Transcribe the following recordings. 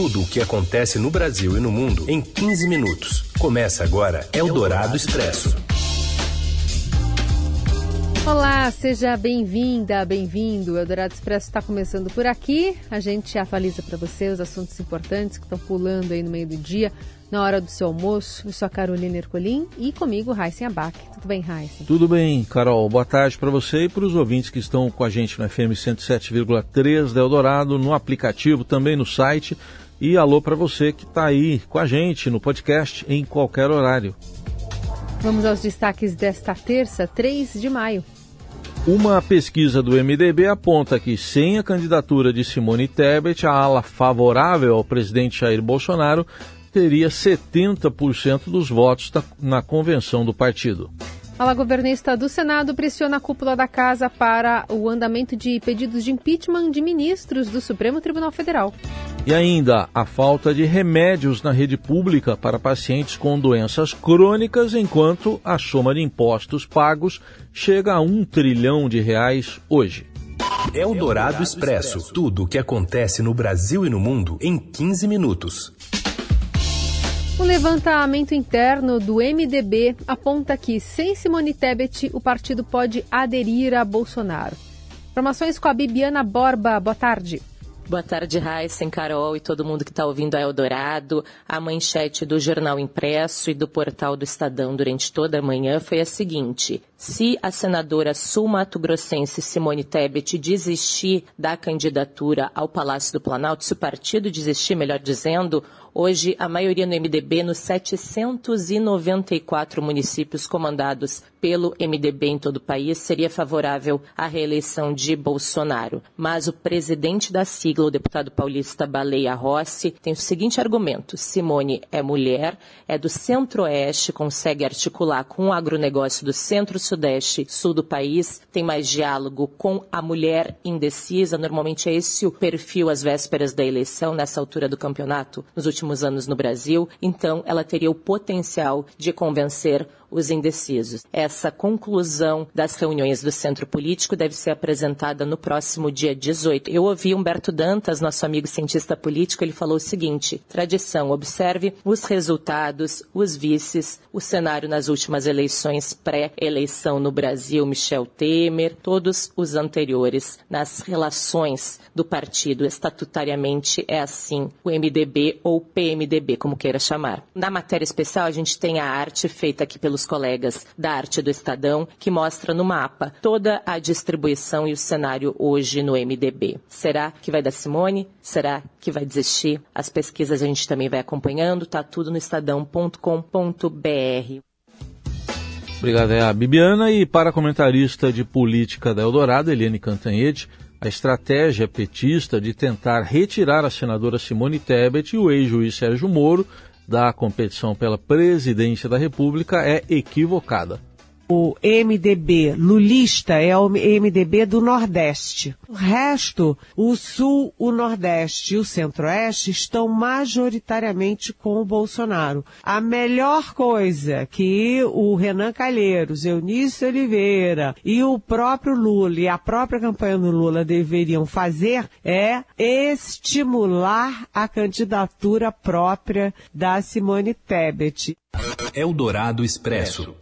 Tudo o que acontece no Brasil e no mundo em 15 minutos. Começa agora Eldorado Expresso. Olá, seja bem-vinda, bem-vindo. O Eldorado Expresso está começando por aqui. A gente atualiza para você os assuntos importantes que estão pulando aí no meio do dia na hora do seu almoço. Eu sou a Carolina Ercolim e comigo Raíssen Abac. Tudo bem, Raíssen? Tudo bem, Carol. Boa tarde para você e para os ouvintes que estão com a gente no FM 107,3 da Eldorado, no aplicativo, também no site. E alô para você que está aí com a gente no podcast em qualquer horário. Vamos aos destaques desta terça, 3 de maio. Uma pesquisa do MDB aponta que, sem a candidatura de Simone Tebet, a ala favorável ao presidente Jair Bolsonaro teria 70% dos votos na convenção do partido. A governista do Senado pressiona a cúpula da casa para o andamento de pedidos de impeachment de ministros do Supremo Tribunal Federal. E ainda a falta de remédios na rede pública para pacientes com doenças crônicas, enquanto a soma de impostos pagos chega a um trilhão de reais hoje. É o Dourado Expresso. Tudo o que acontece no Brasil e no mundo em 15 minutos. O levantamento interno do MDB aponta que, sem Simone Tebet, o partido pode aderir a Bolsonaro. Informações com a Bibiana Borba. Boa tarde. Boa tarde, Raíssen, Carol e todo mundo que está ouvindo a Eldorado. A manchete do Jornal Impresso e do portal do Estadão durante toda a manhã foi a seguinte. Se a senadora sul-mato-grossense Simone Tebet desistir da candidatura ao Palácio do Planalto, se o partido desistir, melhor dizendo, Hoje, a maioria no MDB, nos 794 municípios comandados pelo MDB em todo o país, seria favorável à reeleição de Bolsonaro. Mas o presidente da sigla, o deputado paulista Baleia Rossi, tem o seguinte argumento: Simone é mulher, é do centro-oeste, consegue articular com o agronegócio do centro-sudeste, sul do país, tem mais diálogo com a mulher indecisa. Normalmente é esse o perfil às vésperas da eleição, nessa altura do campeonato, nos últimos últimos anos no Brasil, então ela teria o potencial de convencer os indecisos. Essa conclusão das reuniões do Centro Político deve ser apresentada no próximo dia 18. Eu ouvi Humberto Dantas, nosso amigo cientista político, ele falou o seguinte: tradição, observe os resultados, os vices, o cenário nas últimas eleições pré-eleição no Brasil, Michel Temer, todos os anteriores, nas relações do partido estatutariamente é assim, o MDB ou PMDB, como queira chamar. Na matéria especial, a gente tem a arte feita aqui pelo colegas da Arte do Estadão, que mostra no mapa toda a distribuição e o cenário hoje no MDB. Será que vai dar Simone? Será que vai desistir? As pesquisas a gente também vai acompanhando, tá tudo no estadão.com.br. Obrigado, é a Bibiana. E para a comentarista de política da Eldorado, Eliane Cantanhede, a estratégia petista de tentar retirar a senadora Simone Tebet e o ex-juiz Sérgio Moro da competição pela presidência da República é equivocada. O MDB lulista é o MDB do Nordeste. O resto, o Sul, o Nordeste e o Centro-Oeste estão majoritariamente com o Bolsonaro. A melhor coisa que o Renan Calheiros, Eunício Oliveira e o próprio Lula e a própria campanha do Lula deveriam fazer é estimular a candidatura própria da Simone Tebet. Eldorado Expresso.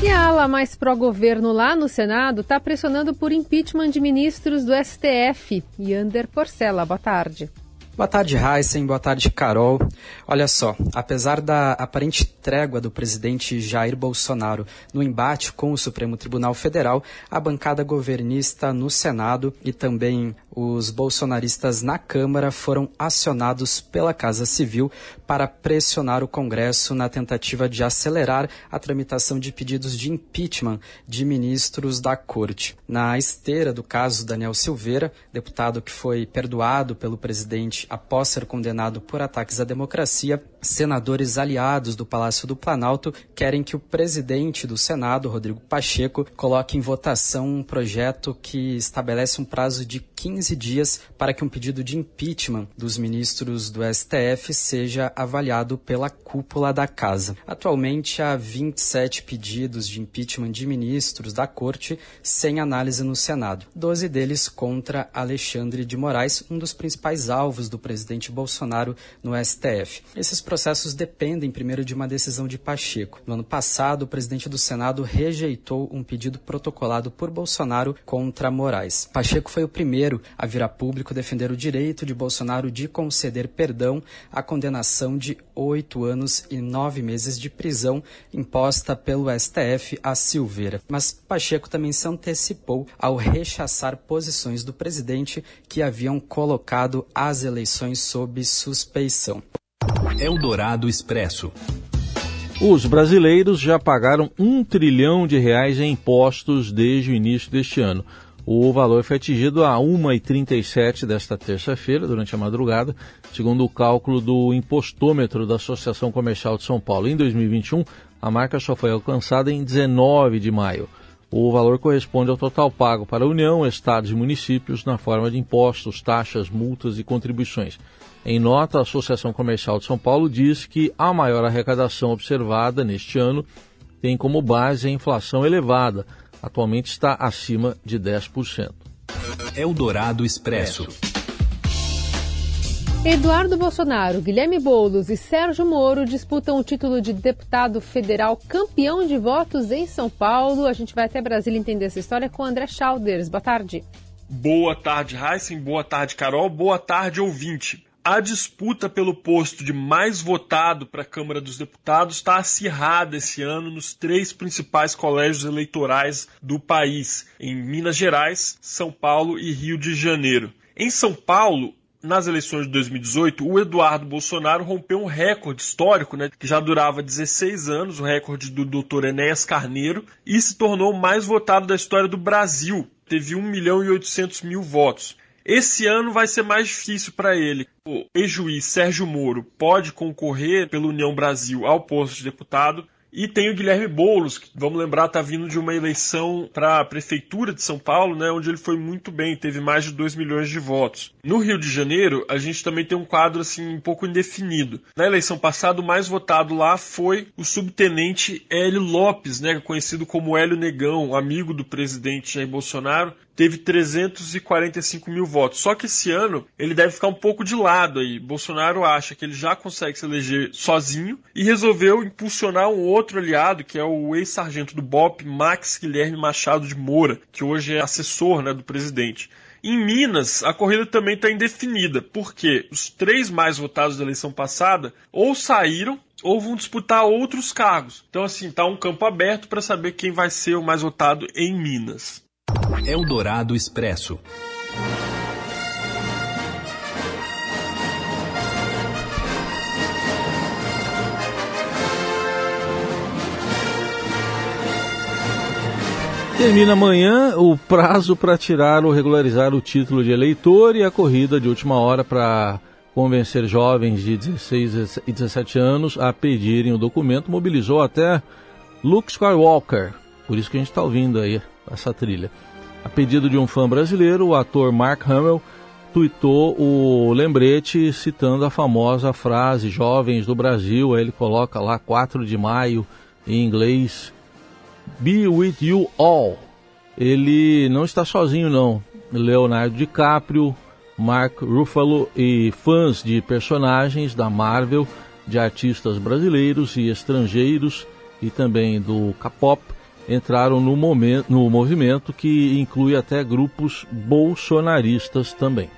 E a ala mais pró-governo lá no Senado está pressionando por impeachment de ministros do STF. Yander Porcela, boa tarde. Boa tarde, Heisen. Boa tarde, Carol. Olha só, apesar da aparente trégua do presidente Jair Bolsonaro no embate com o Supremo Tribunal Federal, a bancada governista no Senado e também os bolsonaristas na Câmara foram acionados pela Casa Civil para pressionar o Congresso na tentativa de acelerar a tramitação de pedidos de impeachment de ministros da Corte. Na esteira do caso Daniel Silveira, deputado que foi perdoado pelo presidente após ser condenado por ataques à democracia, senadores aliados do Palácio do Planalto querem que o presidente do Senado, Rodrigo Pacheco, coloque em votação um projeto que estabelece um prazo de 15 dias para que um pedido de impeachment dos ministros do STF seja avaliado pela cúpula da casa. Atualmente há 27 pedidos de impeachment de ministros da corte sem análise no Senado, 12 deles contra Alexandre de Moraes, um dos principais alvos do presidente Bolsonaro no STF. Esses processos dependem primeiro de uma decisão de Pacheco. No ano passado, o presidente do Senado rejeitou um pedido protocolado por Bolsonaro contra Moraes. Pacheco foi o primeiro a vir a público defender o direito de Bolsonaro de conceder perdão à condenação de oito anos e nove meses de prisão imposta pelo STF a Silveira. Mas Pacheco também se antecipou ao rechaçar posições do presidente que haviam colocado as eleições sob suspeição. Eldorado Expresso. Os brasileiros já pagaram um trilhão de reais em impostos desde o início deste ano. O valor foi atingido a 1h37 desta terça-feira, durante a madrugada, segundo o cálculo do impostômetro da Associação Comercial de São Paulo. Em 2021, a marca só foi alcançada em 19 de maio. O valor corresponde ao total pago para a União, estados e municípios na forma de impostos, taxas, multas e contribuições. Em nota, a Associação Comercial de São Paulo diz que a maior arrecadação observada neste ano tem como base a inflação elevada, atualmente está acima de 10%. Eldorado Expresso. Eduardo Bolsonaro, Guilherme Boulos e Sérgio Moro disputam o título de deputado federal campeão de votos em São Paulo. A gente vai até Brasília entender essa história com André Schauders. Boa tarde. Boa tarde, Heisen. Boa tarde, Carol. Boa tarde, ouvinte. A disputa pelo posto de mais votado para a Câmara dos Deputados está acirrada esse ano nos três principais colégios eleitorais do país, em Minas Gerais, São Paulo e Rio de Janeiro. Em São Paulo, nas eleições de 2018, o Eduardo Bolsonaro rompeu um recorde histórico, né, que já durava 16 anos, o recorde do Dr. Enéas Carneiro, e se tornou o mais votado da história do Brasil. Teve 1 milhão e 800 mil votos. Esse ano vai ser mais difícil para ele. O ex-juiz Sérgio Moro pode concorrer pela União Brasil ao posto de deputado. E tem o Guilherme Boulos, que vamos lembrar, está vindo de uma eleição para a Prefeitura de São Paulo, né, onde ele foi muito bem, teve mais de 2 milhões de votos. No Rio de Janeiro, a gente também tem um quadro assim um pouco indefinido. Na eleição passada, o mais votado lá foi o subtenente Hélio Lopes, né, conhecido como Hélio Negão, amigo do presidente Jair Bolsonaro, teve 345 mil votos. Só que esse ano ele deve ficar um pouco de lado aí. Bolsonaro acha que ele já consegue se eleger sozinho e resolveu impulsionar um outro aliado, que é o ex-sargento do BOP, Max Guilherme Machado de Moura, que hoje é assessor né, do presidente. Em Minas, a corrida também está indefinida, porque os três mais votados da eleição passada ou saíram ou vão disputar outros cargos. Então, assim, está um campo aberto para saber quem vai ser o mais votado em Minas. Eldorado Expresso. Termina amanhã o prazo para tirar ou regularizar o título de eleitor e a corrida de última hora para convencer jovens de 16 e 17 anos a pedirem o documento mobilizou até Luke Skywalker. Por isso que a gente está ouvindo aí essa trilha. A pedido de um fã brasileiro, o ator Mark Hamill tuitou o lembrete citando a famosa frase Jovens do Brasil. Aí ele coloca lá 4 de maio em inglês Be with you all. Ele não está sozinho não. Leonardo DiCaprio, Mark Ruffalo e fãs de personagens da Marvel, de artistas brasileiros e estrangeiros e também do K-pop entraram no, momento, no movimento que inclui até grupos bolsonaristas também.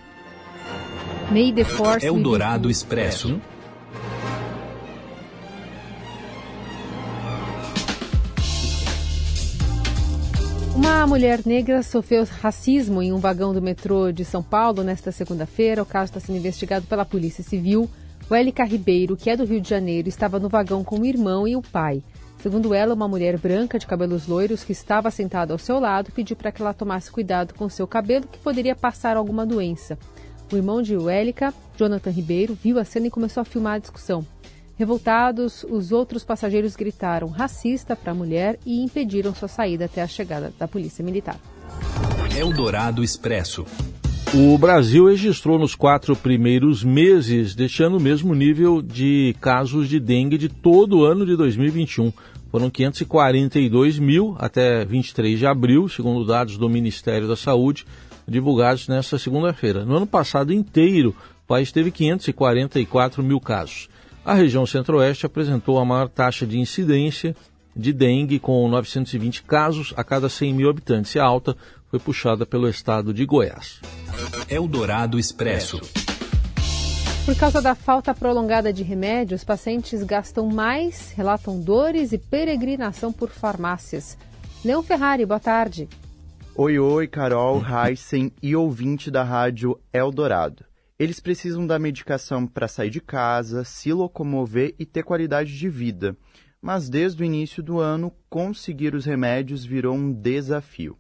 May the Force Eldorado Expresso. Uma mulher negra sofreu racismo em um vagão do metrô de São Paulo nesta segunda-feira. O caso está sendo investigado pela Polícia Civil. O Élica Ribeiro, que é do Rio de Janeiro, estava no vagão com o irmão e o pai. Segundo ela, uma mulher branca de cabelos loiros que estava sentada ao seu lado pediu para que ela tomasse cuidado com seu cabelo, que poderia passar alguma doença. O irmão de Wélica, Jonathan Ribeiro, viu a cena e começou a filmar a discussão. Revoltados, os outros passageiros gritaram racista para a mulher e impediram sua saída até a chegada da polícia militar. Eldorado Expresso. O Brasil registrou nos quatro primeiros meses deste ano o mesmo nível de casos de dengue de todo o ano de 2021. Foram 542 mil até 23 de abril, segundo dados do Ministério da Saúde, divulgados nesta segunda-feira. No ano passado inteiro, o país teve 544 mil casos. A região centro-oeste apresentou a maior taxa de incidência de dengue, com 920 casos a cada 100 mil habitantes, e a alta foi puxada pelo estado de Goiás. Eldorado Expresso. Por causa da falta prolongada de remédios, pacientes gastam mais, relatam dores e peregrinação por farmácias. Leão Ferrari, boa tarde. Oi, oi, Carol, Heisen e ouvinte da rádio Eldorado. Eles precisam da medicação para sair de casa, se locomover e ter qualidade de vida. Mas desde o início do ano, conseguir os remédios virou um desafio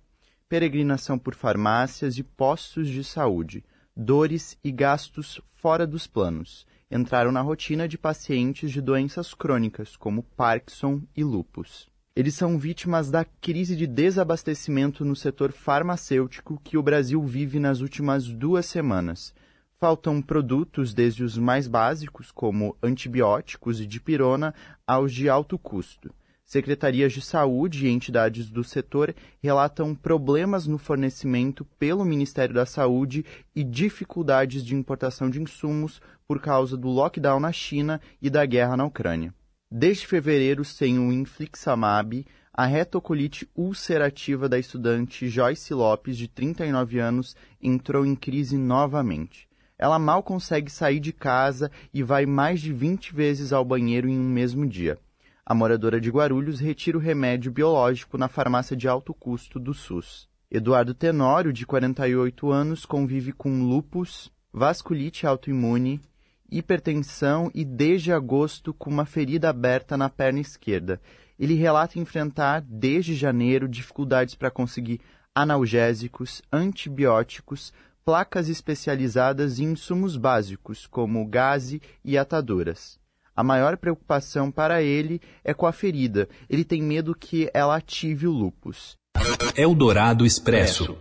peregrinação por farmácias e postos de saúde, dores e gastos fora dos planos. Entraram na rotina de pacientes de doenças crônicas, como Parkinson e lupus. Eles são vítimas da crise de desabastecimento no setor farmacêutico que o Brasil vive nas últimas duas semanas. Faltam produtos desde os mais básicos, como antibióticos e dipirona, aos de alto custo secretarias de saúde e entidades do setor relatam problemas no fornecimento pelo Ministério da Saúde e dificuldades de importação de insumos por causa do lockdown na China e da guerra na Ucrânia. Desde fevereiro, sem o infliximab, a retocolite ulcerativa da estudante Joyce Lopes, de 39 anos, entrou em crise novamente. Ela mal consegue sair de casa e vai mais de 20 vezes ao banheiro em um mesmo dia. A moradora de Guarulhos retira o remédio biológico na farmácia de alto custo do SUS. Eduardo Tenório, de 48 anos, convive com lupus, vasculite autoimune, hipertensão e desde agosto com uma ferida aberta na perna esquerda. Ele relata enfrentar desde janeiro dificuldades para conseguir analgésicos, antibióticos, placas especializadas e insumos básicos como gaze e ataduras. A maior preocupação para ele é com a ferida. Ele tem medo que ela ative o lupus. Eldorado Expresso.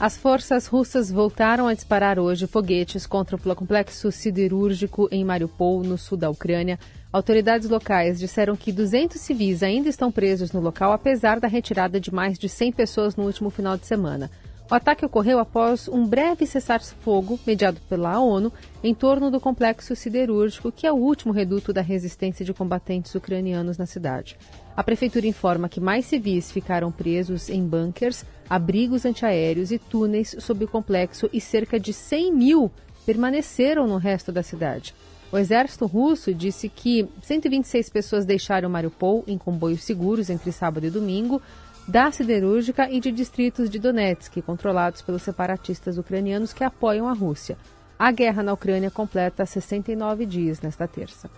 As forças russas voltaram a disparar hoje foguetes contra o complexo siderúrgico em Mariupol, no sul da Ucrânia. Autoridades locais disseram que 200 civis ainda estão presos no local, apesar da retirada de mais de 100 pessoas no último final de semana. O ataque ocorreu após um breve cessar-fogo mediado pela ONU em torno do complexo siderúrgico, que é o último reduto da resistência de combatentes ucranianos na cidade. A prefeitura informa que mais civis ficaram presos em bunkers, abrigos antiaéreos e túneis sob o complexo e cerca de 100 mil permaneceram no resto da cidade. O exército russo disse que 126 pessoas deixaram Mariupol em comboios seguros entre sábado e domingo, da siderúrgica e de distritos de Donetsk, controlados pelos separatistas ucranianos que apoiam a Rússia. A guerra na Ucrânia completa 69 dias nesta terça.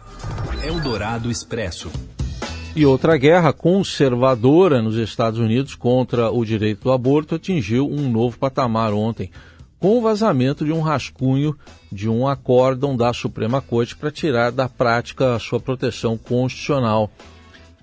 Eldorado Expresso. E outra guerra conservadora nos Estados Unidos contra o direito do aborto atingiu um novo patamar ontem, com o vazamento de um rascunho de um acórdão da Suprema Corte para tirar da prática a sua proteção constitucional.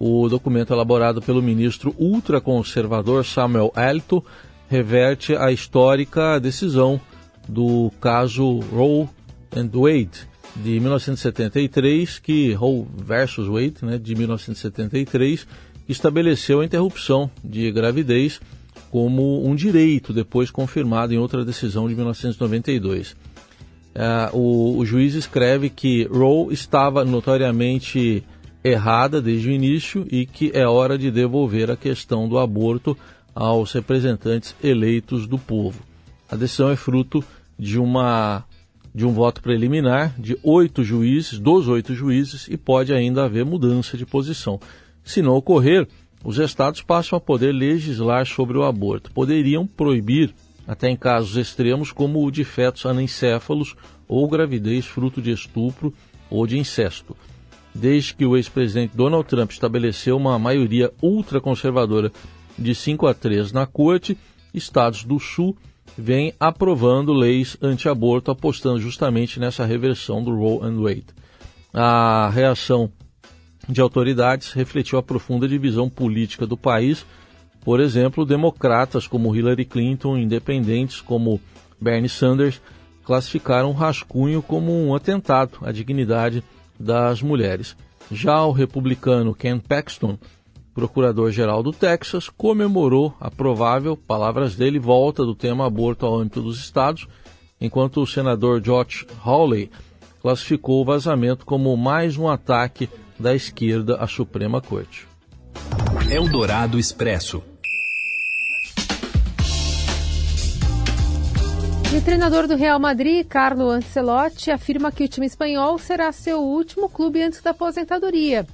O documento elaborado pelo ministro ultraconservador Samuel Alito reverte a histórica decisão do caso Roe and Wade de 1973, que Roe versus Wade, né, de 1973, que estabeleceu a interrupção de gravidez como um direito, depois confirmado em outra decisão de 1992. Uh, é, o, o juiz escreve que Roe estava notoriamente errada desde o início e que é hora de devolver a questão do aborto aos representantes eleitos do povo. A decisão é fruto de uma de um voto preliminar de oito juízes, dos oito juízes, e pode ainda haver mudança de posição. Se não ocorrer, os estados passam a poder legislar sobre o aborto. Poderiam proibir, até em casos extremos, como o de fetos anencéfalos ou gravidez fruto de estupro ou de incesto desde que o ex-presidente Donald Trump estabeleceu uma maioria ultraconservadora de 5 a 3 na corte, estados do Sul vêm aprovando leis anti-aborto, apostando justamente nessa reversão do Roe and Wade. A reação de autoridades refletiu a profunda divisão política do país. Por exemplo, democratas como Hillary Clinton, independentes como Bernie Sanders, classificaram o rascunho como um atentado à dignidade das mulheres. Já o republicano Ken Paxton, procurador-geral do Texas, comemorou a provável, palavras dele, volta do tema aborto ao âmbito dos estados, enquanto o senador Josh Hawley classificou o vazamento como mais um ataque da esquerda à Suprema Corte. Eldorado Expresso. E o treinador do Real Madrid, Carlo Ancelotti, afirma que o time espanhol será seu último clube antes da aposentadoria.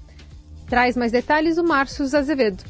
Traz mais detalhes o Márcio Azevedo.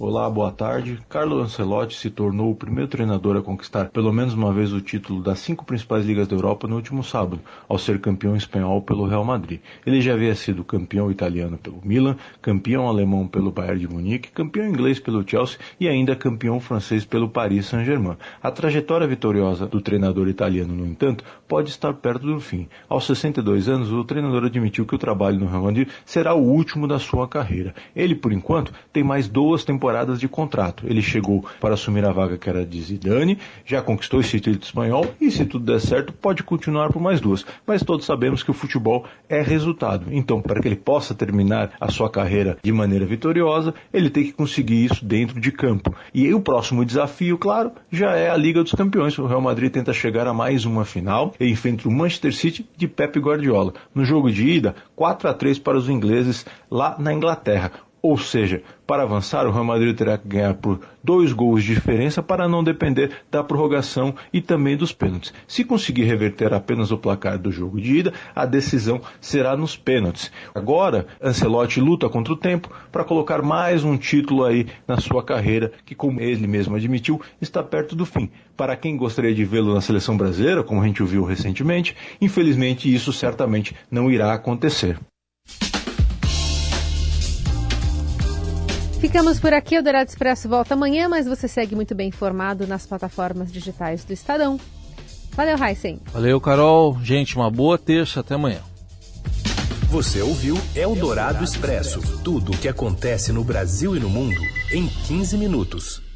Olá, boa tarde. Carlo Ancelotti se tornou o primeiro treinador a conquistar pelo menos uma vez o título das cinco principais ligas da Europa no último sábado, ao ser campeão espanhol pelo Real Madrid. Ele já havia sido campeão italiano pelo Milan, campeão alemão pelo Bayern de Munique, campeão inglês pelo Chelsea e ainda campeão francês pelo Paris Saint-Germain. A trajetória vitoriosa do treinador italiano, no entanto, pode estar perto do fim. Aos 62 anos, o treinador admitiu que o trabalho no Real Madrid será o último da sua carreira. Ele, por enquanto, tem mais duas temporadas temporadas de contrato. Ele chegou para assumir a vaga que era de Zidane, já conquistou esse título espanhol e, se tudo der certo, pode continuar por mais duas. Mas todos sabemos que o futebol é resultado. Então, para que ele possa terminar a sua carreira de maneira vitoriosa, ele tem que conseguir isso dentro de campo. E o próximo desafio, claro, já é a Liga dos Campeões. O Real Madrid tenta chegar a mais uma final e enfrenta o Manchester City de Pep Guardiola. No jogo de ida, 4 a 3 para os ingleses lá na Inglaterra. Ou seja, para avançar, o Real Madrid terá que ganhar por dois gols de diferença para não depender da prorrogação e também dos pênaltis. Se conseguir reverter apenas o placar do jogo de ida, a decisão será nos pênaltis. Agora, Ancelotti luta contra o tempo para colocar mais um título aí na sua carreira, que, como ele mesmo admitiu, está perto do fim. Para quem gostaria de vê-lo na seleção brasileira, como a gente viu recentemente, infelizmente isso certamente não irá acontecer. Ficamos por aqui. O Dourado Expresso volta amanhã, mas você segue muito bem informado nas plataformas digitais do Estadão. Valeu, Heisen. Valeu, Carol. Gente, uma boa terça. Até amanhã. Você ouviu Eldorado Expresso tudo o que acontece no Brasil e no mundo em 15 minutos.